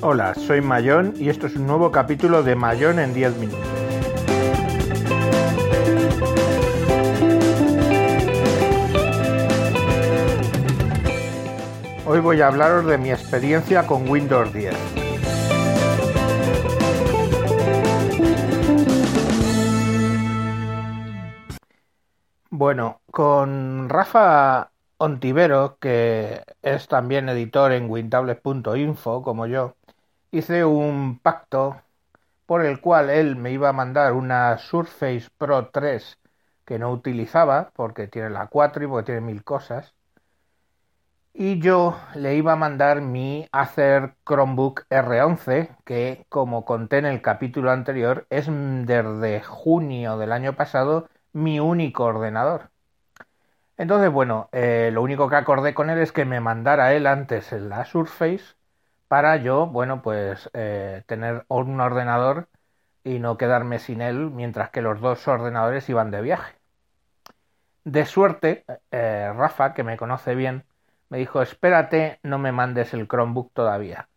Hola, soy Mayón y esto es un nuevo capítulo de Mayón en 10 minutos. Hoy voy a hablaros de mi experiencia con Windows 10. Bueno, con Rafa Ontivero, que es también editor en wintables.info como yo, hice un pacto por el cual él me iba a mandar una Surface Pro 3 que no utilizaba porque tiene la 4 y porque tiene mil cosas y yo le iba a mandar mi Acer Chromebook R11 que como conté en el capítulo anterior es desde junio del año pasado mi único ordenador entonces bueno eh, lo único que acordé con él es que me mandara él antes la Surface para yo, bueno, pues eh, tener un ordenador y no quedarme sin él mientras que los dos ordenadores iban de viaje. De suerte, eh, Rafa, que me conoce bien, me dijo, espérate, no me mandes el Chromebook todavía.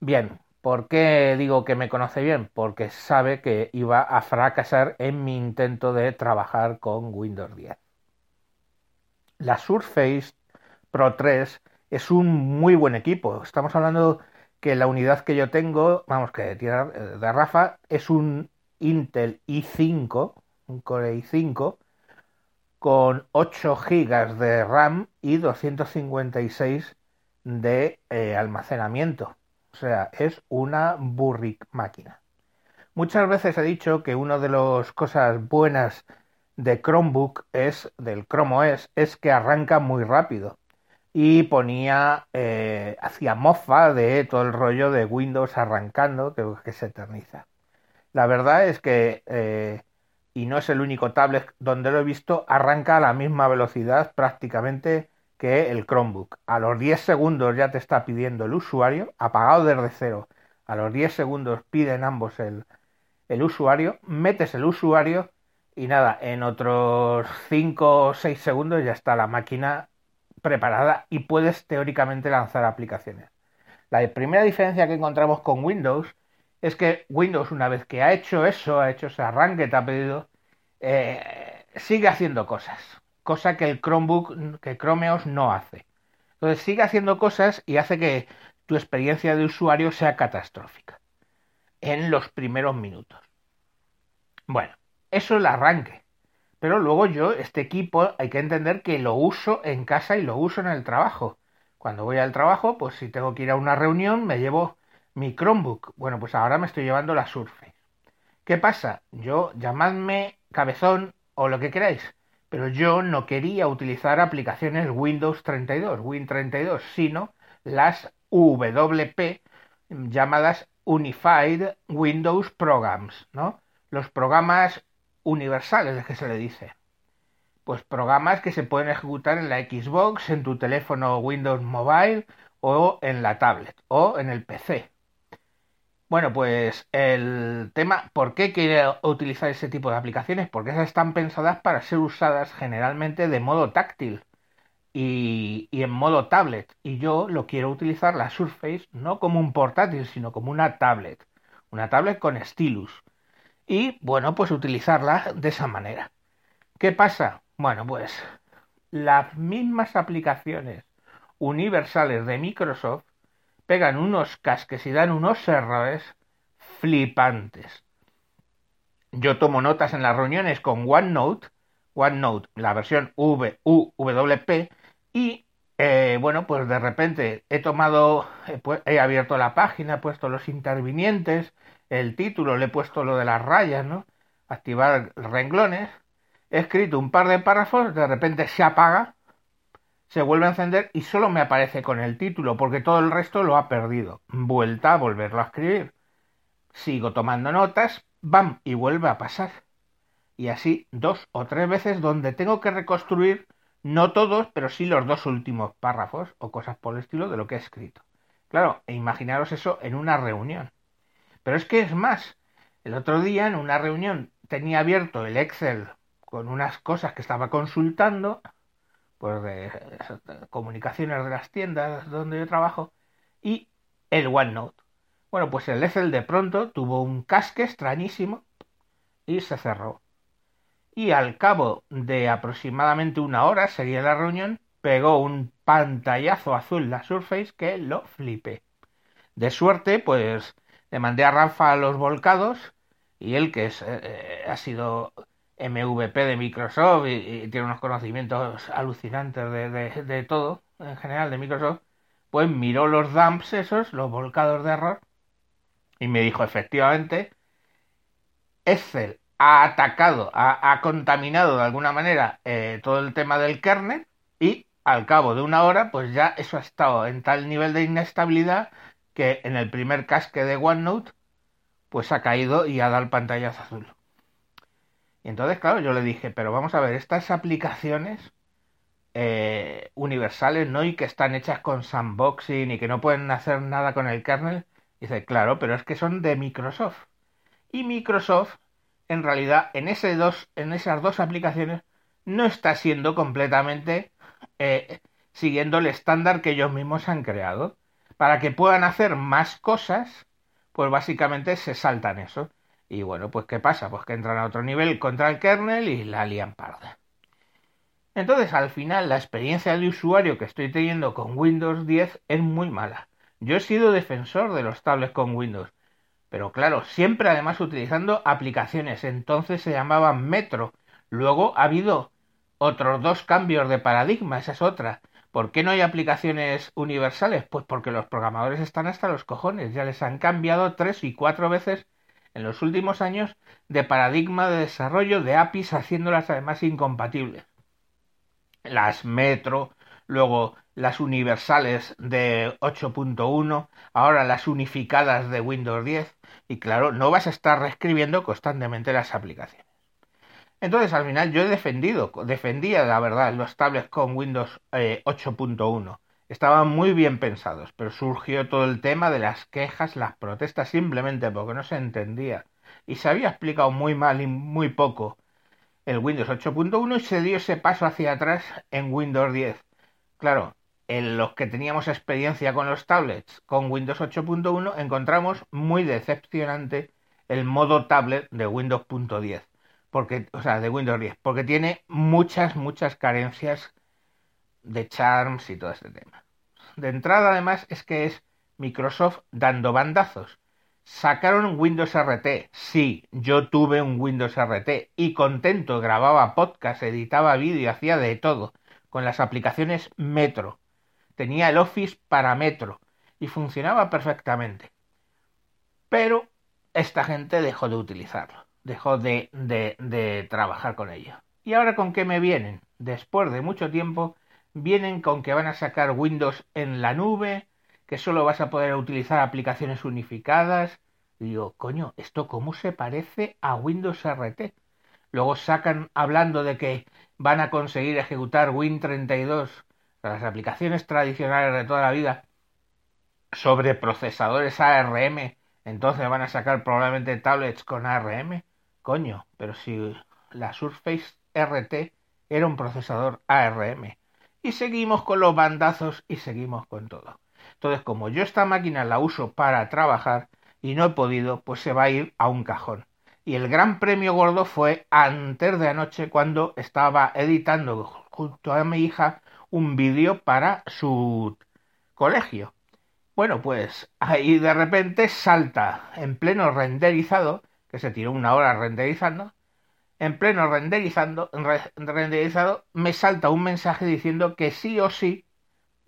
Bien, ¿por qué digo que me conoce bien? Porque sabe que iba a fracasar en mi intento de trabajar con Windows 10. La Surface Pro 3 es un muy buen equipo. Estamos hablando que la unidad que yo tengo, vamos, que tiene de Rafa, es un Intel i5, un Core i5, con 8 GB de RAM y 256 de eh, almacenamiento. Sea, es una burric máquina. Muchas veces he dicho que una de las cosas buenas de Chromebook es, del Chrome OS, es que arranca muy rápido y ponía, eh, hacía mofa de todo el rollo de Windows arrancando, que, que se eterniza. La verdad es que, eh, y no es el único tablet donde lo he visto, arranca a la misma velocidad prácticamente que el Chromebook. A los 10 segundos ya te está pidiendo el usuario, apagado desde cero. A los 10 segundos piden ambos el, el usuario, metes el usuario y nada, en otros 5 o 6 segundos ya está la máquina preparada y puedes teóricamente lanzar aplicaciones. La primera diferencia que encontramos con Windows es que Windows, una vez que ha hecho eso, ha hecho ese arranque, te ha pedido, eh, sigue haciendo cosas, cosa que el Chromebook, que Chromeos no hace. Entonces sigue haciendo cosas y hace que tu experiencia de usuario sea catastrófica en los primeros minutos. Bueno, eso es el arranque. Pero luego yo, este equipo, hay que entender que lo uso en casa y lo uso en el trabajo. Cuando voy al trabajo, pues si tengo que ir a una reunión, me llevo mi Chromebook. Bueno, pues ahora me estoy llevando la Surface. ¿Qué pasa? Yo, llamadme cabezón o lo que queráis, pero yo no quería utilizar aplicaciones Windows 32, Win32, sino las WP llamadas Unified Windows Programs, ¿no? Los programas universales, que se le dice. Pues programas que se pueden ejecutar en la Xbox, en tu teléfono Windows Mobile o en la tablet o en el PC. Bueno, pues el tema, ¿por qué quiere utilizar ese tipo de aplicaciones? Porque esas están pensadas para ser usadas generalmente de modo táctil y, y, en modo tablet. Y yo lo quiero utilizar la Surface no como un portátil, sino como una tablet. Una tablet con stylus y bueno, pues utilizarla de esa manera. ¿Qué pasa? Bueno, pues las mismas aplicaciones universales de Microsoft pegan unos casques y dan unos errores flipantes. Yo tomo notas en las reuniones con OneNote, OneNote, la versión VUWP, y eh, bueno, pues de repente he tomado, he abierto la página, he puesto los intervinientes, el título, le he puesto lo de las rayas, ¿no? Activar renglones, he escrito un par de párrafos, de repente se apaga, se vuelve a encender y solo me aparece con el título porque todo el resto lo ha perdido. Vuelta a volverlo a escribir. Sigo tomando notas, ¡bam! y vuelve a pasar. Y así dos o tres veces donde tengo que reconstruir, no todos, pero sí los dos últimos párrafos o cosas por el estilo de lo que he escrito. Claro, e imaginaros eso en una reunión. Pero es que es más, el otro día en una reunión tenía abierto el Excel con unas cosas que estaba consultando, pues de, comunicaciones de las tiendas donde yo trabajo, y el OneNote. Bueno, pues el Excel de pronto tuvo un casque extrañísimo y se cerró. Y al cabo de aproximadamente una hora, sería la reunión, pegó un pantallazo azul la Surface que lo flipé. De suerte, pues le mandé a Rafa a los volcados y él, que eh, eh, ha sido MVP de Microsoft y, tiene unos conocimientos alucinantes de, de, todo, en general, de Microsoft, pues miró los dumps esos, los volcados de error, y me dijo, efectivamente, Excel ha atacado, ha, contaminado de alguna manera eh, todo el tema del kernel y al cabo de una hora, pues ya eso ha estado en tal nivel de inestabilidad que en el primer casque de OneNote, pues ha caído y ha dado el pantallazo azul. Entonces, claro, yo le dije, pero vamos a ver, estas aplicaciones eh, universales, ¿no? Y que están hechas con sandboxing y que no pueden hacer nada con el kernel. Dice, claro, pero es que son de Microsoft. Y Microsoft, en realidad, en, ese dos, en esas dos aplicaciones, no está siendo completamente eh, siguiendo el estándar que ellos mismos han creado. Para que puedan hacer más cosas, pues básicamente se saltan eso. Y bueno, pues ¿qué pasa? Pues que entran a otro nivel contra el kernel y la lian parda. Entonces, al final, la experiencia de usuario que estoy teniendo con Windows 10 es muy mala. Yo he sido defensor de los tablets con Windows, pero claro, siempre además utilizando aplicaciones. Entonces se llamaban Metro. Luego ha habido otros dos cambios de paradigma, esa es otra. ¿Por qué no hay aplicaciones universales? Pues porque los programadores están hasta los cojones, ya les han cambiado tres y cuatro veces en los últimos años de paradigma de desarrollo de APIs haciéndolas además incompatibles. Las Metro, luego las universales de 8.1, ahora las unificadas de Windows 10 y claro, no vas a estar reescribiendo constantemente las aplicaciones. Entonces al final yo he defendido, defendía la verdad los tablets con Windows 8.1 eh, estaban muy bien pensados, pero surgió todo el tema de las quejas, las protestas, simplemente porque no se entendía y se había explicado muy mal y muy poco el Windows 8.1 y se dio ese paso hacia atrás en Windows 10. Claro, en los que teníamos experiencia con los tablets con Windows 8.1 encontramos muy decepcionante el modo tablet de Windows.10, porque o sea, de Windows 10, porque tiene muchas muchas carencias de charms y todo este tema. De entrada, además, es que es Microsoft dando bandazos. Sacaron Windows RT. Sí, yo tuve un Windows RT y contento grababa podcast, editaba vídeo, hacía de todo con las aplicaciones Metro. Tenía el Office para Metro y funcionaba perfectamente. Pero esta gente dejó de utilizarlo, dejó de, de, de trabajar con ello. ¿Y ahora con qué me vienen? Después de mucho tiempo vienen con que van a sacar Windows en la nube, que solo vas a poder utilizar aplicaciones unificadas. digo, coño, ¿esto cómo se parece a Windows RT? Luego sacan hablando de que van a conseguir ejecutar Win32, las aplicaciones tradicionales de toda la vida, sobre procesadores ARM, entonces van a sacar probablemente tablets con ARM. Coño, pero si la Surface RT era un procesador ARM y seguimos con los bandazos y seguimos con todo. Entonces, como yo esta máquina la uso para trabajar y no he podido, pues se va a ir a un cajón. Y el gran premio gordo fue antes de anoche cuando estaba editando junto a mi hija un vídeo para su colegio. Bueno, pues ahí de repente salta en pleno renderizado, que se tiró una hora renderizando, en pleno renderizando, renderizado, me salta un mensaje diciendo que sí o sí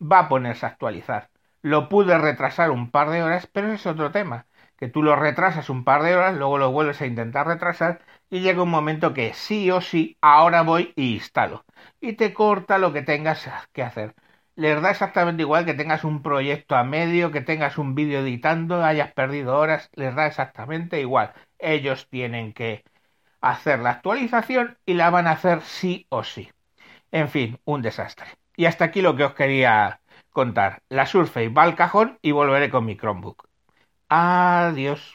va a ponerse a actualizar. Lo pude retrasar un par de horas, pero es otro tema, que tú lo retrasas un par de horas, luego lo vuelves a intentar retrasar y llega un momento que sí o sí, ahora voy y instalo. Y te corta lo que tengas que hacer. Les da exactamente igual que tengas un proyecto a medio, que tengas un vídeo editando, hayas perdido horas, les da exactamente igual. Ellos tienen que hacer la actualización y la van a hacer sí o sí. En fin, un desastre. Y hasta aquí lo que os quería contar. La Surface va al cajón y volveré con mi Chromebook. Adiós.